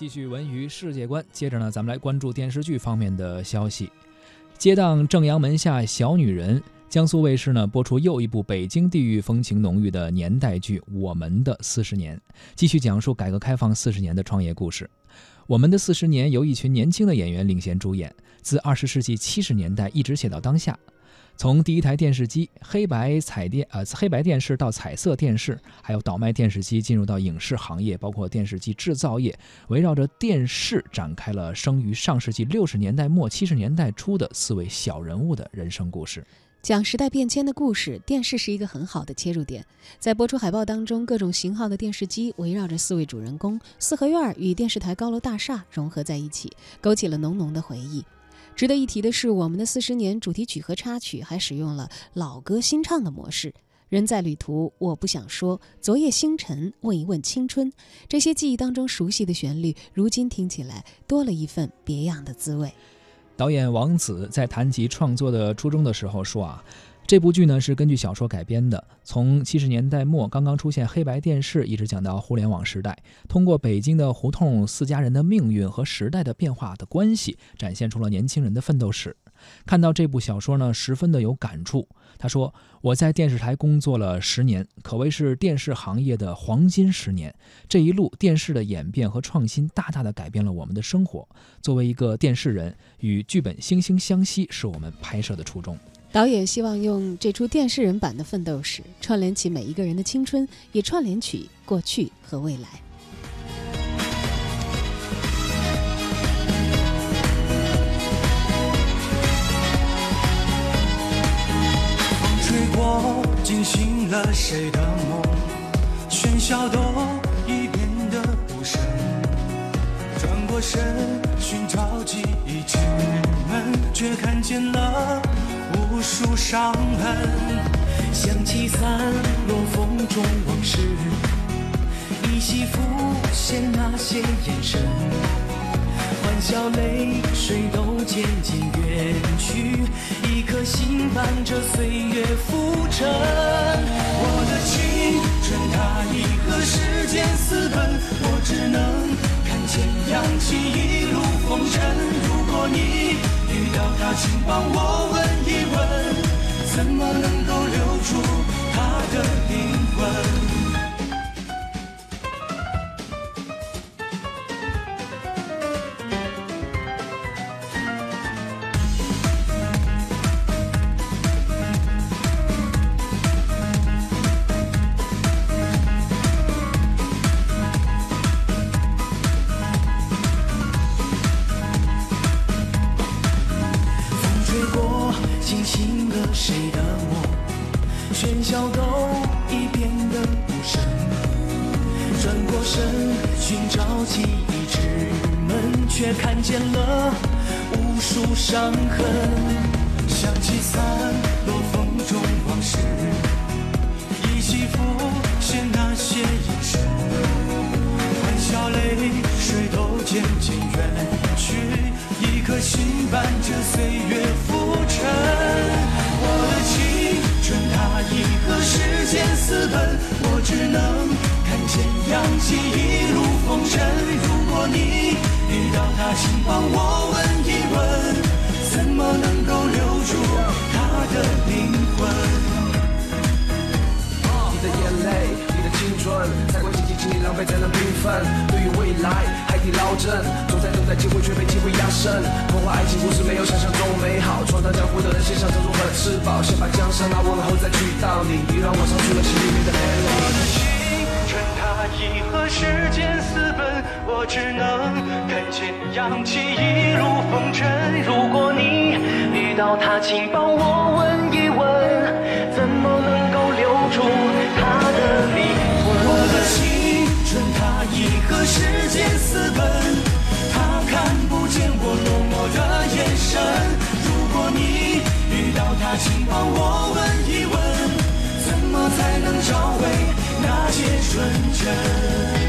继续文娱世界观，接着呢，咱们来关注电视剧方面的消息。接档《正阳门下小女人》，江苏卫视呢播出又一部北京地域风情浓郁的年代剧《我们的四十年》，继续讲述改革开放四十年的创业故事。《我们的四十年》由一群年轻的演员领衔主演，自二十世纪七十年代一直写到当下。从第一台电视机黑白彩电呃黑白电视到彩色电视，还有倒卖电视机进入到影视行业，包括电视机制造业，围绕着电视展开了生于上世纪六十年代末七十年代初的四位小人物的人生故事。讲时代变迁的故事，电视是一个很好的切入点。在播出海报当中，各种型号的电视机围绕着四位主人公，四合院与电视台高楼大厦融合在一起，勾起了浓浓的回忆。值得一提的是，我们的四十年主题曲和插曲还使用了老歌新唱的模式。人在旅途，我不想说。昨夜星辰，问一问青春。这些记忆当中熟悉的旋律，如今听起来多了一份别样的滋味。导演王子在谈及创作的初衷的时候说啊。这部剧呢是根据小说改编的，从七十年代末刚刚出现黑白电视，一直讲到互联网时代，通过北京的胡同四家人的命运和时代的变化的关系，展现出了年轻人的奋斗史。看到这部小说呢，十分的有感触。他说：“我在电视台工作了十年，可谓是电视行业的黄金十年。这一路电视的演变和创新，大大的改变了我们的生活。作为一个电视人，与剧本惺惺相惜，是我们拍摄的初衷。”导演希望用这出电视人版的奋斗史，串联起每一个人的青春，也串联起过去和未来。风吹过，惊醒了谁的梦？喧嚣都已变得无声。转过身，寻找记忆之门，却看见了。无数伤痕，想起散落风中往事，依稀浮现那些眼神，欢笑泪水都渐渐远去，一颗心伴着岁月浮沉。我的青春它已和时间私奔，我只能看见扬起一路风尘。如果你遇到他，请帮我问。怎么能寻找记忆之门，却看见了无数伤痕。想起散落风中往事，依稀浮现那些眼神。欢笑泪水都渐渐远去，一颗心伴着岁月浮沉。我的青春它已和时间私奔，我只能看见扬起一路风尘。如果你遇到他，请帮我问一问，怎么能够留住他的灵魂？你的眼泪，你的青春，再过几经经历浪费才能缤纷。对于未来，海底捞针，总在等待机会，却被机会压身。童话爱情故事没有想象中美好，闯荡江湖的人先想着如何吃饱，先把江山拿稳后再去到你。你让我唱出了心。已和时间私奔，我只能看见氧气一路风尘。如果你遇到他，请帮我问一问，怎么能够留住他的灵魂？我的青春，他已和时间私奔，他看不见我多么的眼神。如果你遇到他，请帮我问一问，怎么才能找回？一切纯真。